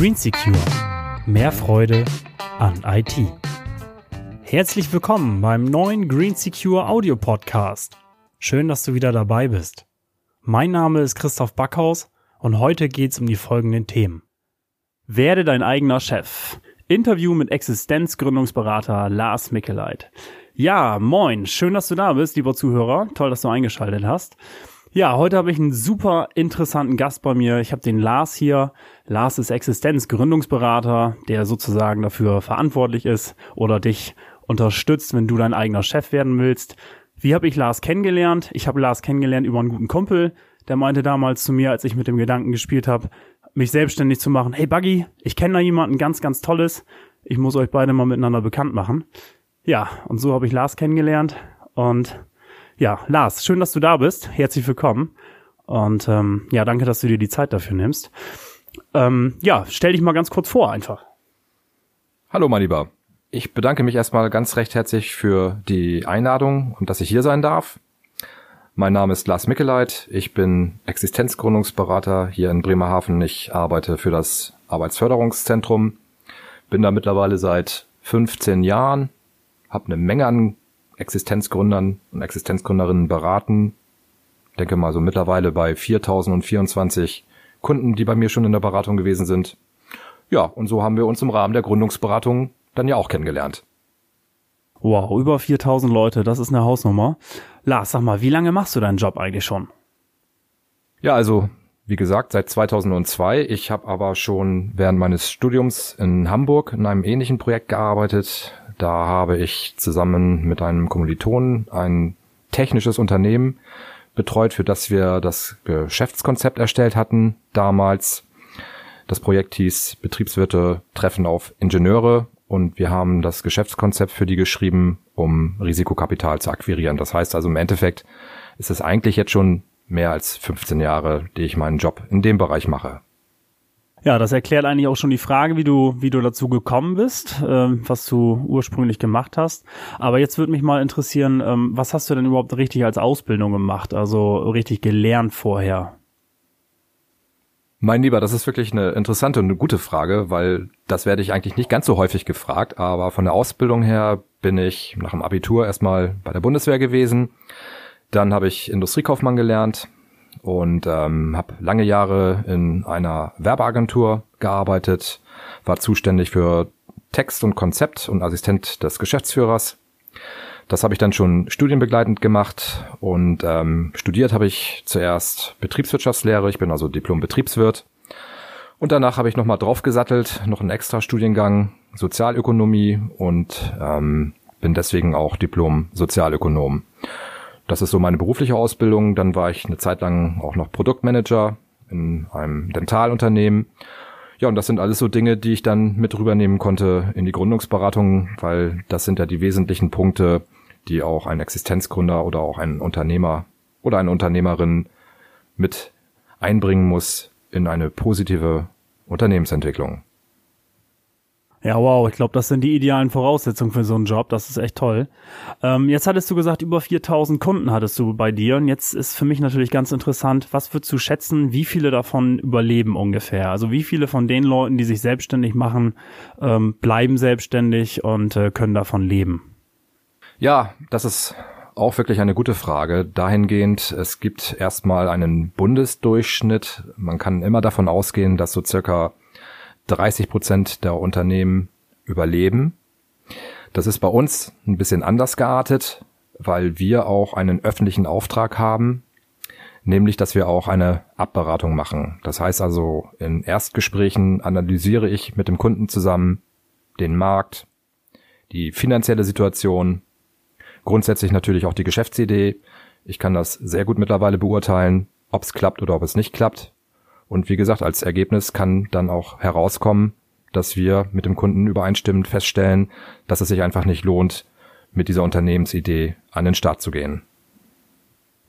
Green Secure. Mehr Freude an IT. Herzlich willkommen beim neuen Green Secure Audio Podcast. Schön, dass du wieder dabei bist. Mein Name ist Christoph Backhaus und heute geht's um die folgenden Themen. Werde dein eigener Chef. Interview mit Existenzgründungsberater Lars Mickeleit. Ja, moin, schön, dass du da bist, lieber Zuhörer. Toll, dass du eingeschaltet hast. Ja, heute habe ich einen super interessanten Gast bei mir. Ich habe den Lars hier. Lars ist Existenzgründungsberater, der sozusagen dafür verantwortlich ist oder dich unterstützt, wenn du dein eigener Chef werden willst. Wie habe ich Lars kennengelernt? Ich habe Lars kennengelernt über einen guten Kumpel. Der meinte damals zu mir, als ich mit dem Gedanken gespielt habe, mich selbstständig zu machen, hey Buggy, ich kenne da jemanden ganz, ganz Tolles. Ich muss euch beide mal miteinander bekannt machen. Ja, und so habe ich Lars kennengelernt und ja, Lars, schön, dass du da bist. Herzlich willkommen. Und ähm, ja, danke, dass du dir die Zeit dafür nimmst. Ähm, ja, stell dich mal ganz kurz vor einfach. Hallo, mein Lieber. Ich bedanke mich erstmal ganz recht herzlich für die Einladung und dass ich hier sein darf. Mein Name ist Lars Mickeleit. Ich bin Existenzgründungsberater hier in Bremerhaven. Ich arbeite für das Arbeitsförderungszentrum. Bin da mittlerweile seit 15 Jahren, habe eine Menge an Existenzgründern und Existenzgründerinnen beraten. Denke mal so mittlerweile bei 4024 Kunden, die bei mir schon in der Beratung gewesen sind. Ja, und so haben wir uns im Rahmen der Gründungsberatung dann ja auch kennengelernt. Wow, über 4000 Leute, das ist eine Hausnummer. Lars, sag mal, wie lange machst du deinen Job eigentlich schon? Ja, also wie gesagt, seit 2002. Ich habe aber schon während meines Studiums in Hamburg in einem ähnlichen Projekt gearbeitet. Da habe ich zusammen mit einem Kommilitonen ein technisches Unternehmen betreut, für das wir das Geschäftskonzept erstellt hatten damals. Das Projekt hieß Betriebswirte treffen auf Ingenieure und wir haben das Geschäftskonzept für die geschrieben, um Risikokapital zu akquirieren. Das heißt also im Endeffekt ist es eigentlich jetzt schon mehr als 15 Jahre, die ich meinen Job in dem Bereich mache. Ja, das erklärt eigentlich auch schon die Frage, wie du, wie du dazu gekommen bist, ähm, was du ursprünglich gemacht hast. Aber jetzt würde mich mal interessieren, ähm, was hast du denn überhaupt richtig als Ausbildung gemacht, also richtig gelernt vorher? Mein Lieber, das ist wirklich eine interessante und eine gute Frage, weil das werde ich eigentlich nicht ganz so häufig gefragt, aber von der Ausbildung her bin ich nach dem Abitur erstmal bei der Bundeswehr gewesen. Dann habe ich Industriekaufmann gelernt, und ähm, habe lange Jahre in einer Werbeagentur gearbeitet, war zuständig für Text und Konzept und Assistent des Geschäftsführers. Das habe ich dann schon studienbegleitend gemacht und ähm, studiert habe ich zuerst Betriebswirtschaftslehre. Ich bin also Diplom-Betriebswirt. Und danach habe ich nochmal draufgesattelt, noch einen extra Studiengang Sozialökonomie und ähm, bin deswegen auch Diplom-Sozialökonom. Das ist so meine berufliche Ausbildung. Dann war ich eine Zeit lang auch noch Produktmanager in einem Dentalunternehmen. Ja, und das sind alles so Dinge, die ich dann mit rübernehmen konnte in die Gründungsberatung, weil das sind ja die wesentlichen Punkte, die auch ein Existenzgründer oder auch ein Unternehmer oder eine Unternehmerin mit einbringen muss in eine positive Unternehmensentwicklung. Ja, wow, ich glaube, das sind die idealen Voraussetzungen für so einen Job. Das ist echt toll. Ähm, jetzt hattest du gesagt, über 4000 Kunden hattest du bei dir. Und jetzt ist für mich natürlich ganz interessant, was würdest du schätzen, wie viele davon überleben ungefähr? Also wie viele von den Leuten, die sich selbstständig machen, ähm, bleiben selbstständig und äh, können davon leben? Ja, das ist auch wirklich eine gute Frage. Dahingehend, es gibt erstmal einen Bundesdurchschnitt. Man kann immer davon ausgehen, dass so circa 30 Prozent der Unternehmen überleben. Das ist bei uns ein bisschen anders geartet, weil wir auch einen öffentlichen Auftrag haben, nämlich dass wir auch eine Abberatung machen. Das heißt also, in Erstgesprächen analysiere ich mit dem Kunden zusammen den Markt, die finanzielle Situation, grundsätzlich natürlich auch die Geschäftsidee. Ich kann das sehr gut mittlerweile beurteilen, ob es klappt oder ob es nicht klappt. Und wie gesagt, als Ergebnis kann dann auch herauskommen, dass wir mit dem Kunden übereinstimmend feststellen, dass es sich einfach nicht lohnt, mit dieser Unternehmensidee an den Start zu gehen.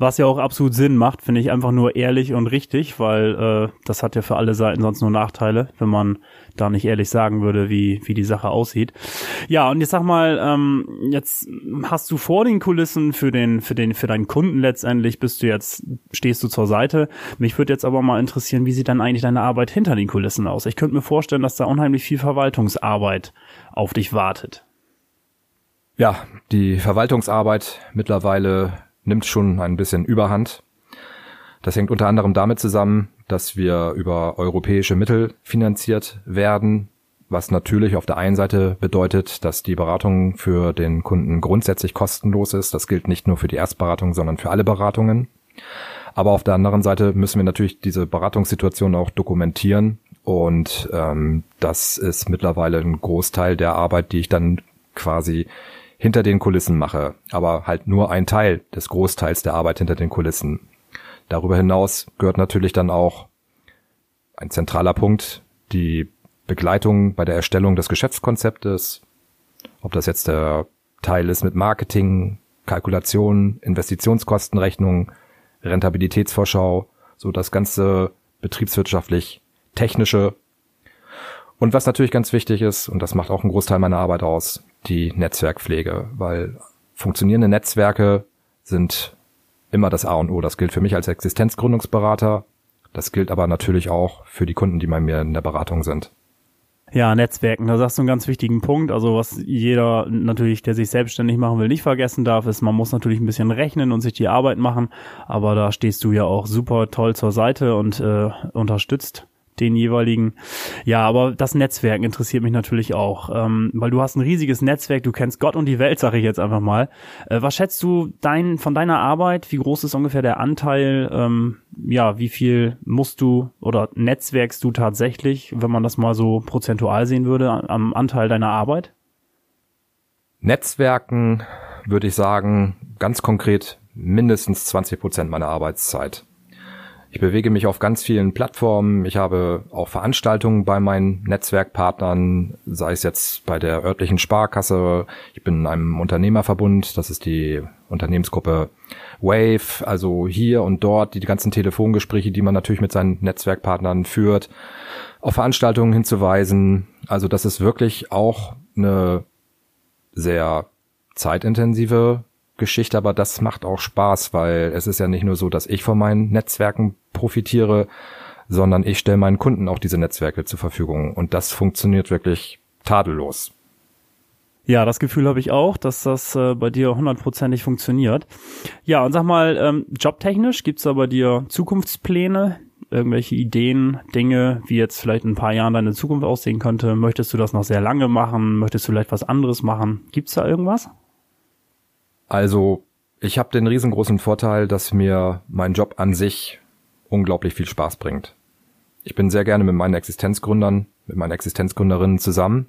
Was ja auch absolut Sinn macht, finde ich einfach nur ehrlich und richtig, weil äh, das hat ja für alle Seiten sonst nur Nachteile, wenn man da nicht ehrlich sagen würde, wie, wie die Sache aussieht. Ja, und jetzt sag mal, ähm, jetzt hast du vor den Kulissen für den, für den, für deinen Kunden letztendlich bist du jetzt, stehst du zur Seite. Mich würde jetzt aber mal interessieren, wie sieht dann eigentlich deine Arbeit hinter den Kulissen aus? Ich könnte mir vorstellen, dass da unheimlich viel Verwaltungsarbeit auf dich wartet. Ja, die Verwaltungsarbeit mittlerweile nimmt schon ein bisschen Überhand. Das hängt unter anderem damit zusammen, dass wir über europäische Mittel finanziert werden, was natürlich auf der einen Seite bedeutet, dass die Beratung für den Kunden grundsätzlich kostenlos ist. Das gilt nicht nur für die Erstberatung, sondern für alle Beratungen. Aber auf der anderen Seite müssen wir natürlich diese Beratungssituation auch dokumentieren. Und ähm, das ist mittlerweile ein Großteil der Arbeit, die ich dann quasi hinter den Kulissen mache, aber halt nur ein Teil des Großteils der Arbeit hinter den Kulissen. Darüber hinaus gehört natürlich dann auch ein zentraler Punkt, die Begleitung bei der Erstellung des Geschäftskonzeptes, ob das jetzt der Teil ist mit Marketing, Kalkulation, Investitionskostenrechnung, Rentabilitätsvorschau, so das ganze betriebswirtschaftlich technische. Und was natürlich ganz wichtig ist, und das macht auch einen Großteil meiner Arbeit aus, die Netzwerkpflege, weil funktionierende Netzwerke sind immer das A und O. Das gilt für mich als Existenzgründungsberater. Das gilt aber natürlich auch für die Kunden, die bei mir in der Beratung sind. Ja, Netzwerken, da sagst du einen ganz wichtigen Punkt. Also was jeder natürlich, der sich selbstständig machen will, nicht vergessen darf, ist, man muss natürlich ein bisschen rechnen und sich die Arbeit machen. Aber da stehst du ja auch super toll zur Seite und äh, unterstützt den jeweiligen. Ja, aber das Netzwerk interessiert mich natürlich auch, ähm, weil du hast ein riesiges Netzwerk, du kennst Gott und die Welt, sage ich jetzt einfach mal. Äh, was schätzt du dein, von deiner Arbeit? Wie groß ist ungefähr der Anteil? Ähm, ja, wie viel musst du oder netzwerkst du tatsächlich, wenn man das mal so prozentual sehen würde, am Anteil deiner Arbeit? Netzwerken würde ich sagen, ganz konkret mindestens 20 Prozent meiner Arbeitszeit. Ich bewege mich auf ganz vielen Plattformen. Ich habe auch Veranstaltungen bei meinen Netzwerkpartnern, sei es jetzt bei der örtlichen Sparkasse. Ich bin in einem Unternehmerverbund, das ist die Unternehmensgruppe Wave, also hier und dort die ganzen Telefongespräche, die man natürlich mit seinen Netzwerkpartnern führt, auf Veranstaltungen hinzuweisen. Also das ist wirklich auch eine sehr zeitintensive Geschichte, aber das macht auch Spaß, weil es ist ja nicht nur so, dass ich von meinen Netzwerken profitiere, sondern ich stelle meinen Kunden auch diese Netzwerke zur Verfügung und das funktioniert wirklich tadellos. Ja, das Gefühl habe ich auch, dass das äh, bei dir hundertprozentig funktioniert. Ja, und sag mal, ähm, jobtechnisch gibt's da bei dir Zukunftspläne, irgendwelche Ideen, Dinge, wie jetzt vielleicht in ein paar Jahren deine Zukunft aussehen könnte? Möchtest du das noch sehr lange machen? Möchtest du vielleicht was anderes machen? Gibt's da irgendwas? Also ich habe den riesengroßen Vorteil, dass mir mein Job an sich unglaublich viel Spaß bringt. Ich bin sehr gerne mit meinen Existenzgründern, mit meinen Existenzgründerinnen zusammen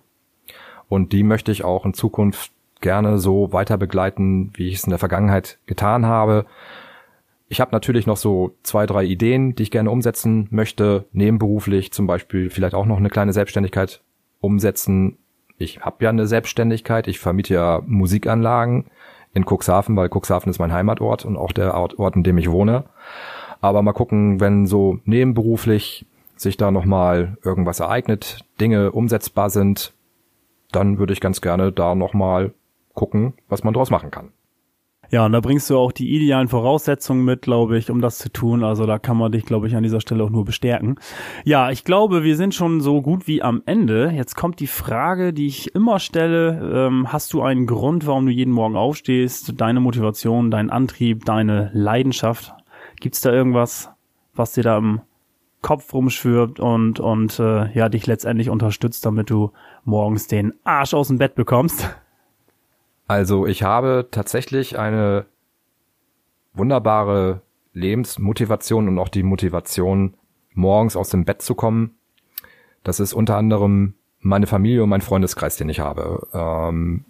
und die möchte ich auch in Zukunft gerne so weiter begleiten, wie ich es in der Vergangenheit getan habe. Ich habe natürlich noch so zwei, drei Ideen, die ich gerne umsetzen möchte, nebenberuflich zum Beispiel vielleicht auch noch eine kleine Selbstständigkeit umsetzen. Ich habe ja eine Selbstständigkeit, ich vermiete ja Musikanlagen in Cuxhaven, weil Cuxhaven ist mein Heimatort und auch der Ort, in dem ich wohne. Aber mal gucken, wenn so nebenberuflich sich da nochmal irgendwas ereignet, Dinge umsetzbar sind, dann würde ich ganz gerne da nochmal gucken, was man draus machen kann. Ja, und da bringst du auch die idealen Voraussetzungen mit, glaube ich, um das zu tun. Also da kann man dich, glaube ich, an dieser Stelle auch nur bestärken. Ja, ich glaube, wir sind schon so gut wie am Ende. Jetzt kommt die Frage, die ich immer stelle. Ähm, hast du einen Grund, warum du jeden Morgen aufstehst? Deine Motivation, dein Antrieb, deine Leidenschaft? Gibt's da irgendwas, was dir da im Kopf rumschwirrt und, und äh, ja, dich letztendlich unterstützt, damit du morgens den Arsch aus dem Bett bekommst? Also ich habe tatsächlich eine wunderbare Lebensmotivation und auch die Motivation, morgens aus dem Bett zu kommen. Das ist unter anderem meine Familie und mein Freundeskreis, den ich habe. Ähm,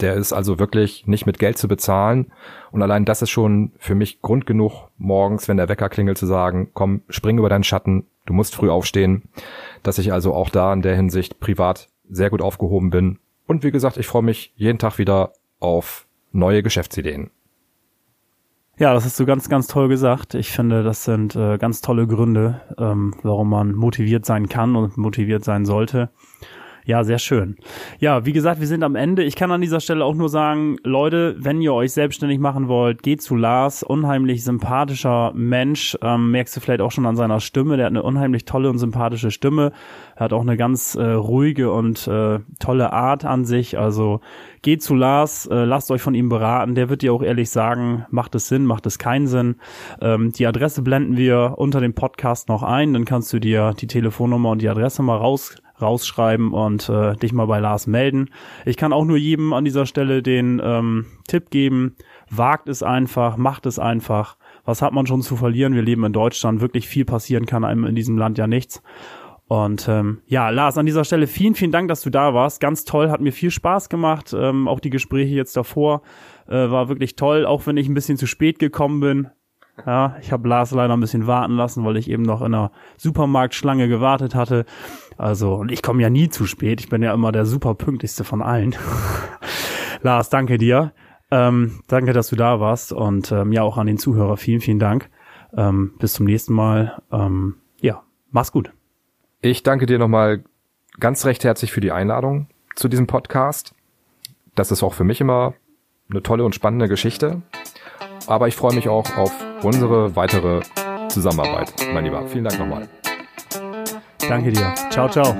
der ist also wirklich nicht mit Geld zu bezahlen. Und allein das ist schon für mich Grund genug, morgens, wenn der Wecker klingelt, zu sagen, komm, spring über deinen Schatten, du musst früh aufstehen. Dass ich also auch da in der Hinsicht privat sehr gut aufgehoben bin und wie gesagt, ich freue mich jeden Tag wieder auf neue Geschäftsideen. Ja, das hast du ganz, ganz toll gesagt. Ich finde, das sind äh, ganz tolle Gründe, ähm, warum man motiviert sein kann und motiviert sein sollte. Ja, sehr schön. Ja, wie gesagt, wir sind am Ende. Ich kann an dieser Stelle auch nur sagen, Leute, wenn ihr euch selbstständig machen wollt, geht zu Lars. Unheimlich sympathischer Mensch. Ähm, merkst du vielleicht auch schon an seiner Stimme. Der hat eine unheimlich tolle und sympathische Stimme. Er hat auch eine ganz äh, ruhige und äh, tolle Art an sich. Also geht zu Lars, äh, lasst euch von ihm beraten. Der wird dir auch ehrlich sagen, macht es Sinn, macht es keinen Sinn. Ähm, die Adresse blenden wir unter dem Podcast noch ein. Dann kannst du dir die Telefonnummer und die Adresse mal raus rausschreiben und äh, dich mal bei Lars melden. Ich kann auch nur jedem an dieser Stelle den ähm, Tipp geben, wagt es einfach, macht es einfach. Was hat man schon zu verlieren? Wir leben in Deutschland, wirklich viel passieren kann einem in diesem Land ja nichts. Und ähm, ja, Lars, an dieser Stelle vielen, vielen Dank, dass du da warst. Ganz toll, hat mir viel Spaß gemacht. Ähm, auch die Gespräche jetzt davor äh, war wirklich toll, auch wenn ich ein bisschen zu spät gekommen bin. Ja, ich habe Lars leider ein bisschen warten lassen, weil ich eben noch in einer Supermarktschlange gewartet hatte. Also, und ich komme ja nie zu spät. Ich bin ja immer der super pünktlichste von allen. Lars, danke dir. Ähm, danke, dass du da warst. Und ähm, ja, auch an den Zuhörer vielen, vielen Dank. Ähm, bis zum nächsten Mal. Ähm, ja, mach's gut. Ich danke dir nochmal ganz recht herzlich für die Einladung zu diesem Podcast. Das ist auch für mich immer eine tolle und spannende Geschichte. Aber ich freue mich auch auf unsere weitere Zusammenarbeit, mein Lieber. Vielen Dank nochmal. Danke dir. Ciao, ciao.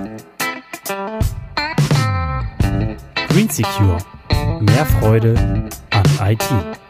Green Secure. Mehr Freude an IT.